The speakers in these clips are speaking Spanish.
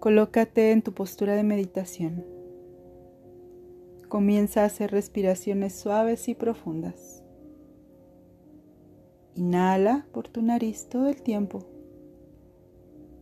Colócate en tu postura de meditación. Comienza a hacer respiraciones suaves y profundas. Inhala por tu nariz todo el tiempo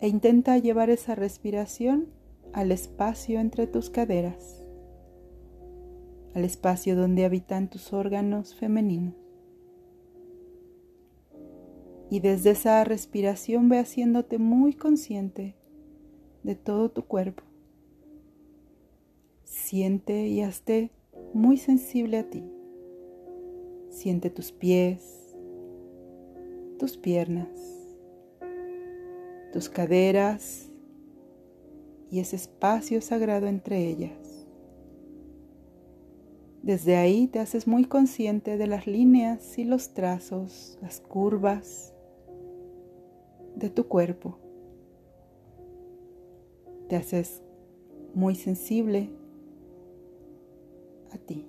e intenta llevar esa respiración al espacio entre tus caderas, al espacio donde habitan tus órganos femeninos. Y desde esa respiración ve haciéndote muy consciente de todo tu cuerpo. Siente y hazte muy sensible a ti. Siente tus pies, tus piernas, tus caderas y ese espacio sagrado entre ellas. Desde ahí te haces muy consciente de las líneas y los trazos, las curvas de tu cuerpo te haces muy sensible a ti.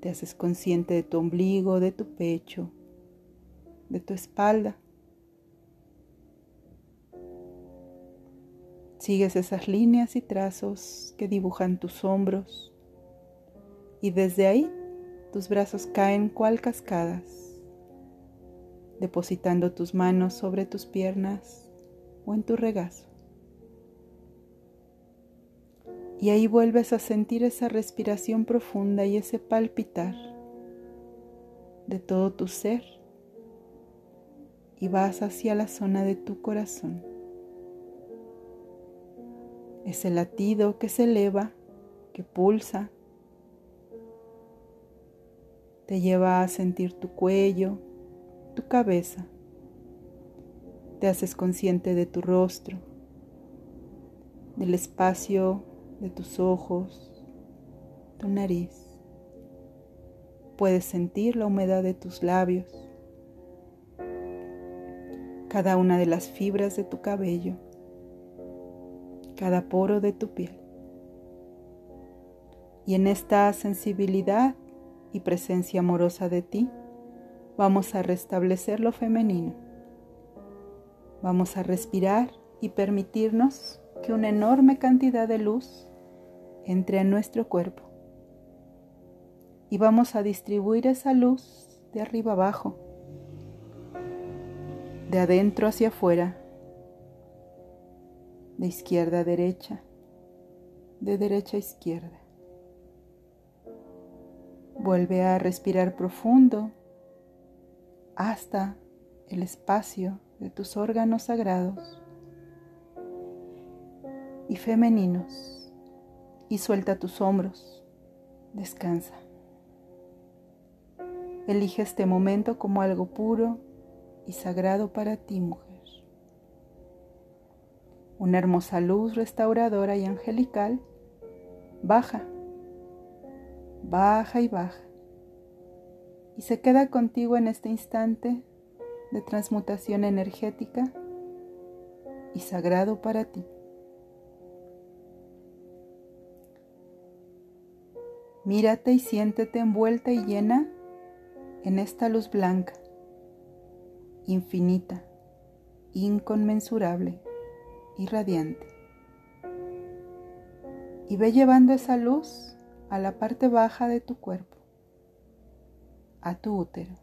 Te haces consciente de tu ombligo, de tu pecho, de tu espalda. Sigues esas líneas y trazos que dibujan tus hombros y desde ahí tus brazos caen cual cascadas, depositando tus manos sobre tus piernas o en tu regazo. Y ahí vuelves a sentir esa respiración profunda y ese palpitar de todo tu ser. Y vas hacia la zona de tu corazón. Ese latido que se eleva, que pulsa, te lleva a sentir tu cuello, tu cabeza. Te haces consciente de tu rostro, del espacio de tus ojos, tu nariz. Puedes sentir la humedad de tus labios, cada una de las fibras de tu cabello, cada poro de tu piel. Y en esta sensibilidad y presencia amorosa de ti, vamos a restablecer lo femenino. Vamos a respirar y permitirnos que una enorme cantidad de luz entre a nuestro cuerpo. Y vamos a distribuir esa luz de arriba abajo, de adentro hacia afuera, de izquierda a derecha, de derecha a izquierda. Vuelve a respirar profundo hasta el espacio de tus órganos sagrados y femeninos y suelta tus hombros. Descansa. Elige este momento como algo puro y sagrado para ti, mujer. Una hermosa luz restauradora y angelical baja, baja y baja. Y se queda contigo en este instante de transmutación energética y sagrado para ti. Mírate y siéntete envuelta y llena en esta luz blanca, infinita, inconmensurable y radiante. Y ve llevando esa luz a la parte baja de tu cuerpo, a tu útero,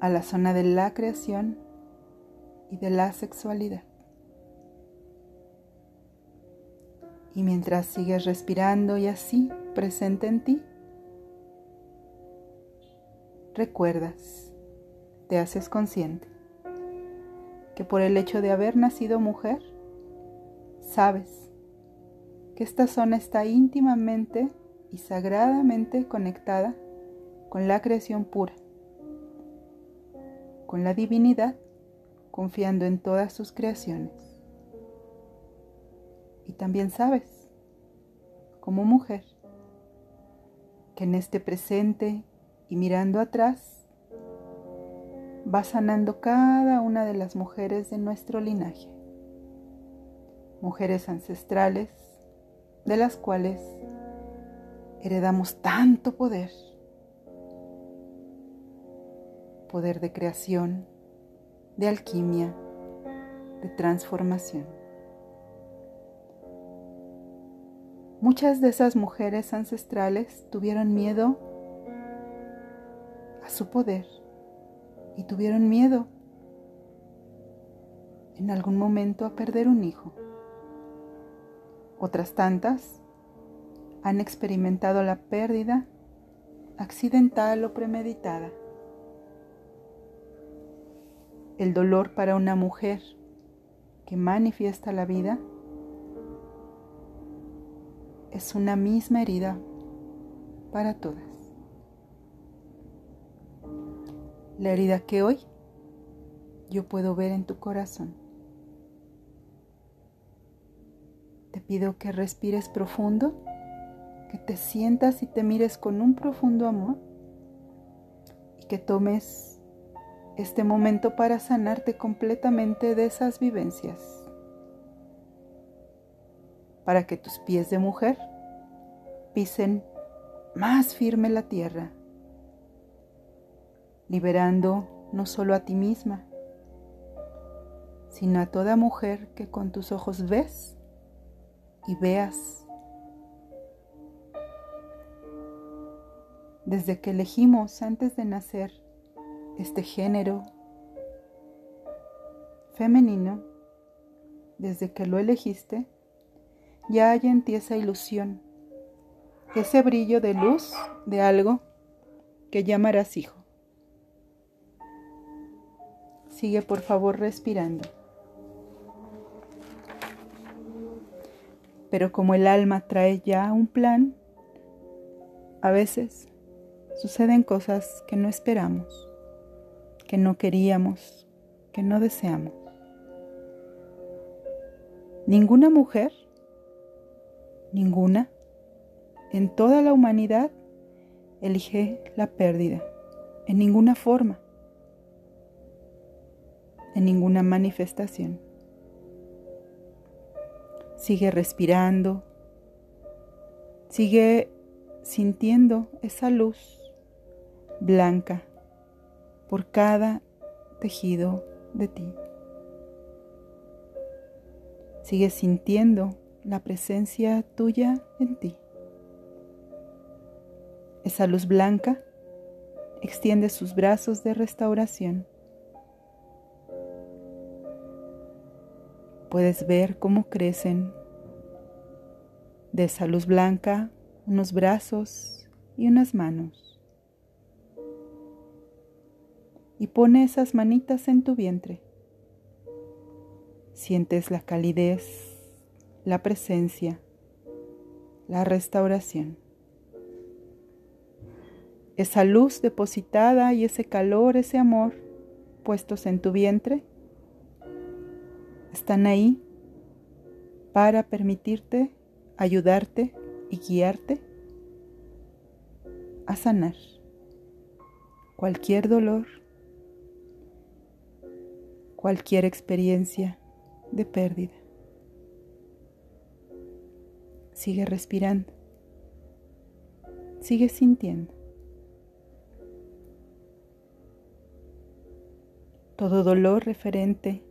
a la zona de la creación y de la sexualidad. Y mientras sigues respirando y así presente en ti, recuerdas, te haces consciente que por el hecho de haber nacido mujer, sabes que esta zona está íntimamente y sagradamente conectada con la creación pura, con la divinidad, confiando en todas sus creaciones. Y también sabes, como mujer, que en este presente y mirando atrás, va sanando cada una de las mujeres de nuestro linaje, mujeres ancestrales de las cuales heredamos tanto poder, poder de creación, de alquimia, de transformación. Muchas de esas mujeres ancestrales tuvieron miedo a su poder y tuvieron miedo en algún momento a perder un hijo. Otras tantas han experimentado la pérdida accidental o premeditada. El dolor para una mujer que manifiesta la vida es una misma herida para todas. La herida que hoy yo puedo ver en tu corazón. Te pido que respires profundo, que te sientas y te mires con un profundo amor y que tomes este momento para sanarte completamente de esas vivencias para que tus pies de mujer pisen más firme la tierra, liberando no solo a ti misma, sino a toda mujer que con tus ojos ves y veas. Desde que elegimos antes de nacer este género femenino, desde que lo elegiste, ya hay en ti esa ilusión, ese brillo de luz de algo que llamarás hijo. Sigue por favor respirando. Pero como el alma trae ya un plan, a veces suceden cosas que no esperamos, que no queríamos, que no deseamos. Ninguna mujer ninguna, en toda la humanidad, elige la pérdida, en ninguna forma, en ninguna manifestación. Sigue respirando, sigue sintiendo esa luz blanca por cada tejido de ti. Sigue sintiendo la presencia tuya en ti. Esa luz blanca extiende sus brazos de restauración. Puedes ver cómo crecen de esa luz blanca unos brazos y unas manos. Y pone esas manitas en tu vientre. Sientes la calidez la presencia, la restauración. Esa luz depositada y ese calor, ese amor puestos en tu vientre, están ahí para permitirte, ayudarte y guiarte a sanar cualquier dolor, cualquier experiencia de pérdida. Sigue respirando. Sigue sintiendo. Todo dolor referente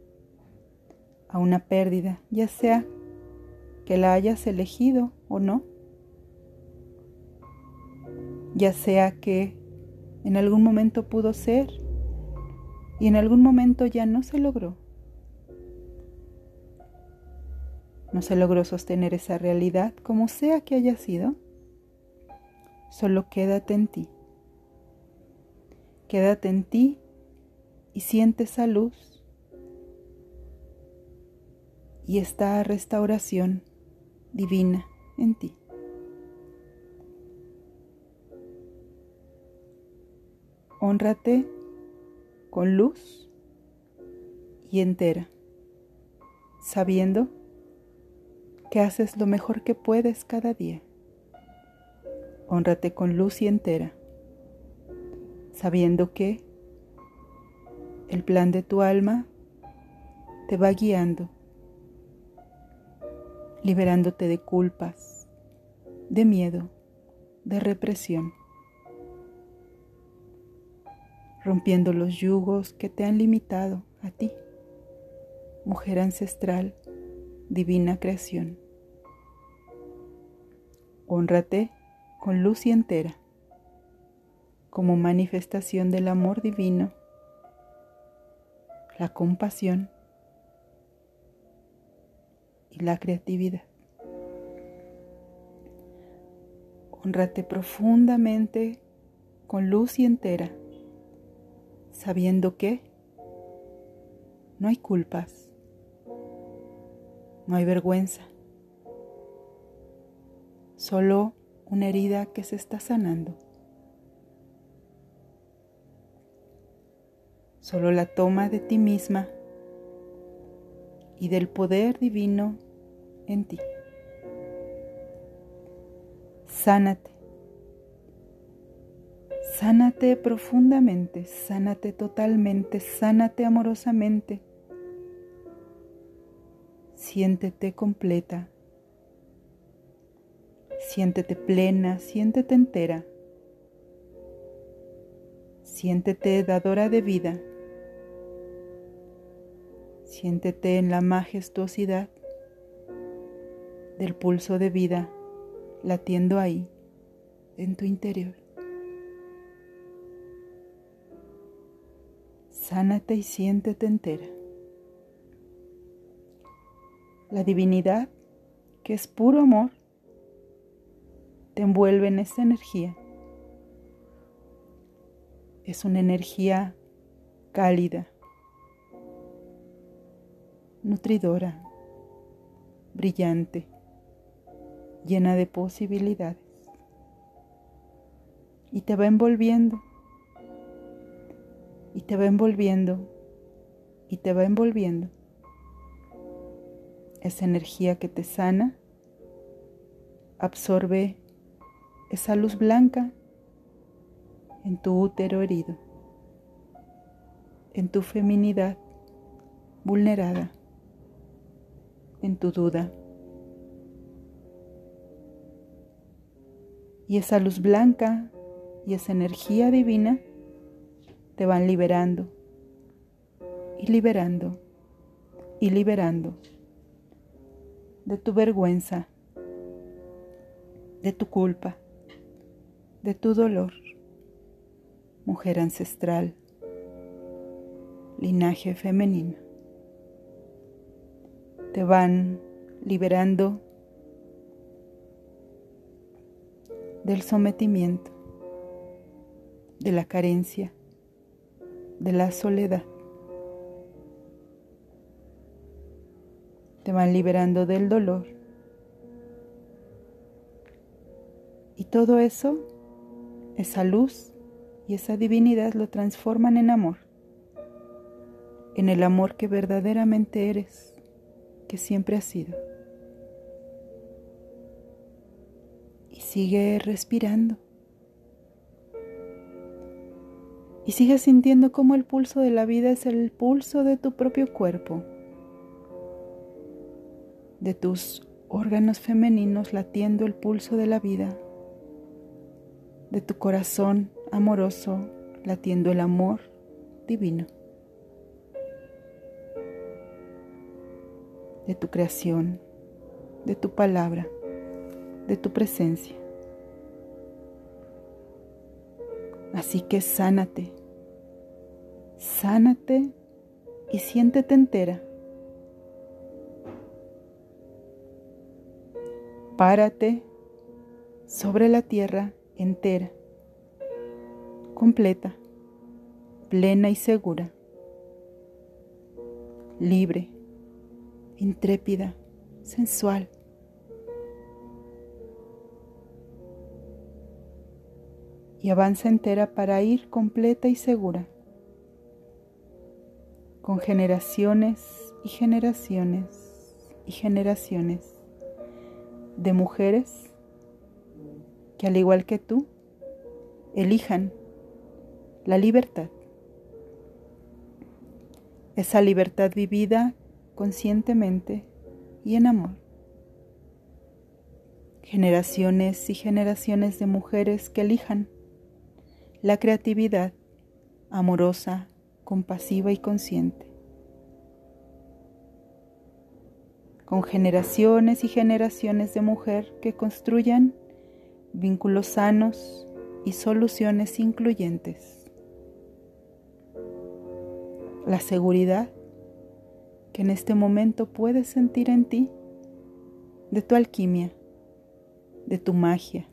a una pérdida, ya sea que la hayas elegido o no, ya sea que en algún momento pudo ser y en algún momento ya no se logró. No se logró sostener esa realidad como sea que haya sido. Solo quédate en ti. Quédate en ti y siente esa luz y esta restauración divina en ti. Honrate con luz y entera, sabiendo que haces lo mejor que puedes cada día. Honrate con luz y entera, sabiendo que el plan de tu alma te va guiando, liberándote de culpas, de miedo, de represión, rompiendo los yugos que te han limitado a ti mujer ancestral, divina creación. Honrate con luz y entera, como manifestación del amor divino, la compasión y la creatividad. Honrate profundamente con luz y entera, sabiendo que no hay culpas, no hay vergüenza, solo una herida que se está sanando. Solo la toma de ti misma y del poder divino en ti. Sánate. Sánate profundamente, sánate totalmente, sánate amorosamente. Siéntete completa. Siéntete plena, siéntete entera. Siéntete dadora de vida. Siéntete en la majestuosidad del pulso de vida latiendo ahí, en tu interior. Sánate y siéntete entera. La divinidad, que es puro amor, te envuelve en esa energía. Es una energía cálida, nutridora, brillante llena de posibilidades. Y te va envolviendo, y te va envolviendo, y te va envolviendo. Esa energía que te sana absorbe esa luz blanca en tu útero herido, en tu feminidad vulnerada, en tu duda. Y esa luz blanca y esa energía divina te van liberando y liberando y liberando de tu vergüenza, de tu culpa, de tu dolor, mujer ancestral, linaje femenino. Te van liberando del sometimiento, de la carencia, de la soledad. Te van liberando del dolor. Y todo eso, esa luz y esa divinidad lo transforman en amor, en el amor que verdaderamente eres, que siempre has sido. Sigue respirando. Y sigue sintiendo cómo el pulso de la vida es el pulso de tu propio cuerpo, de tus órganos femeninos latiendo el pulso de la vida, de tu corazón amoroso latiendo el amor divino, de tu creación, de tu palabra, de tu presencia. Así que sánate, sánate y siéntete entera. Párate sobre la tierra entera, completa, plena y segura, libre, intrépida, sensual. Y avanza entera para ir completa y segura, con generaciones y generaciones y generaciones de mujeres que al igual que tú, elijan la libertad. Esa libertad vivida conscientemente y en amor generaciones y generaciones de mujeres que elijan la creatividad amorosa, compasiva y consciente. Con generaciones y generaciones de mujer que construyan vínculos sanos y soluciones incluyentes. La seguridad que en este momento puedes sentir en ti, de tu alquimia, de tu magia,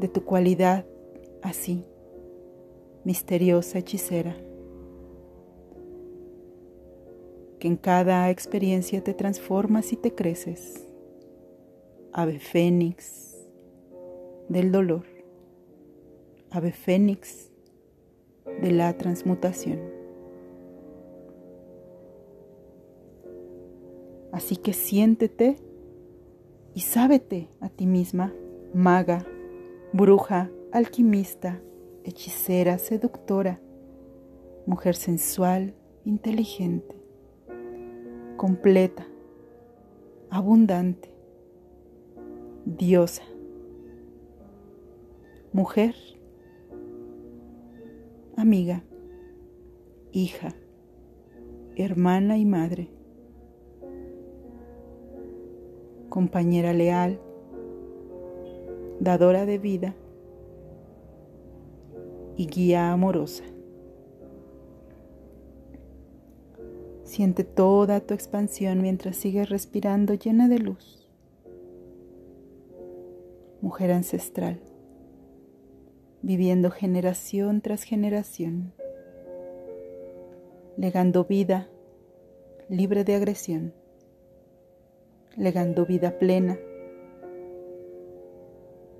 de tu cualidad así, misteriosa hechicera. Que en cada experiencia te transformas y te creces. Ave fénix del dolor. Ave fénix de la transmutación. Así que siéntete y sábete a ti misma, maga, bruja, alquimista, hechicera, seductora, mujer sensual, inteligente, completa, abundante, diosa, mujer, amiga, hija, hermana y madre compañera leal, dadora de vida y guía amorosa. Siente toda tu expansión mientras sigues respirando llena de luz. Mujer ancestral, viviendo generación tras generación, legando vida libre de agresión legando vida plena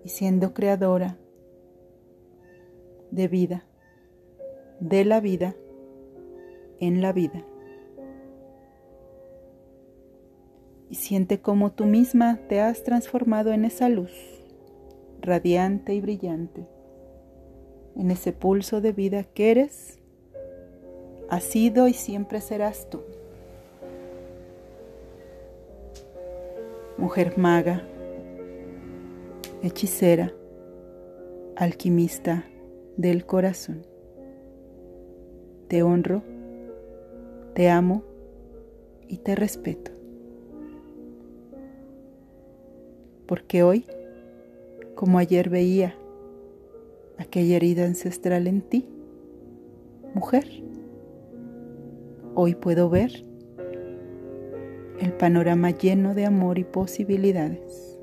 y siendo creadora de vida, de la vida, en la vida. Y siente cómo tú misma te has transformado en esa luz, radiante y brillante, en ese pulso de vida que eres, has sido y siempre serás tú. mujer maga, hechicera, alquimista del corazón. Te honro, te amo y te respeto. Porque hoy, como ayer veía aquella herida ancestral en ti, mujer, hoy puedo ver el panorama lleno de amor y posibilidades.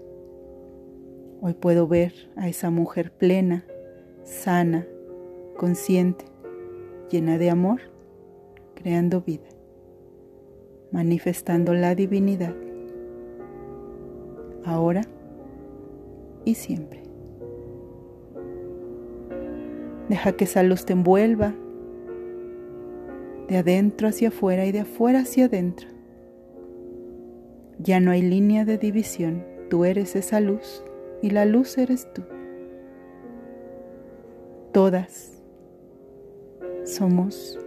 Hoy puedo ver a esa mujer plena, sana, consciente, llena de amor, creando vida, manifestando la divinidad, ahora y siempre. Deja que esa luz te envuelva de adentro hacia afuera y de afuera hacia adentro. Ya no hay línea de división, tú eres esa luz y la luz eres tú. Todas somos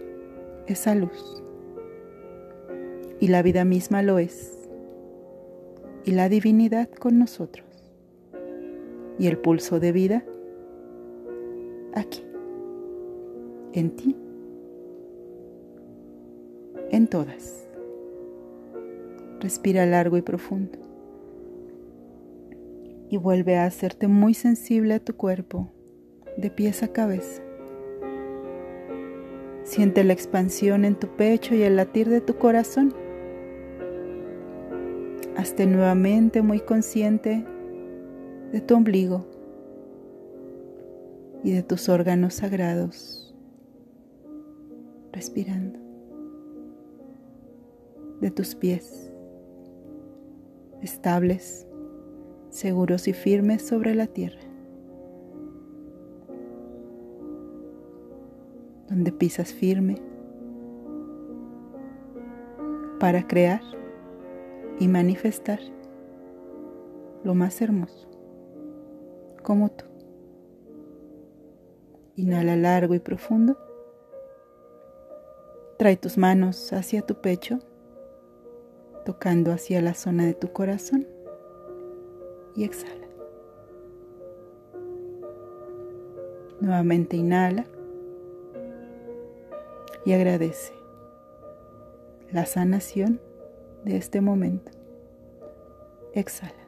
esa luz. Y la vida misma lo es. Y la divinidad con nosotros y el pulso de vida aquí, en ti, en todas. Respira largo y profundo. Y vuelve a hacerte muy sensible a tu cuerpo, de pies a cabeza. Siente la expansión en tu pecho y el latir de tu corazón. Hazte nuevamente muy consciente de tu ombligo y de tus órganos sagrados, respirando, de tus pies estables, seguros y firmes sobre la tierra, donde pisas firme para crear y manifestar lo más hermoso, como tú. Inhala largo y profundo. Trae tus manos hacia tu pecho tocando hacia la zona de tu corazón y exhala. Nuevamente inhala y agradece la sanación de este momento. Exhala.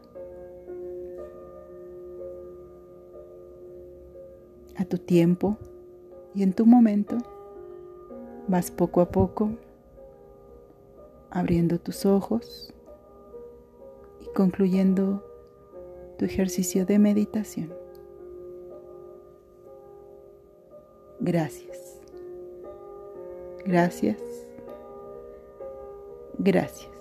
A tu tiempo y en tu momento vas poco a poco abriendo tus ojos y concluyendo tu ejercicio de meditación. Gracias. Gracias. Gracias.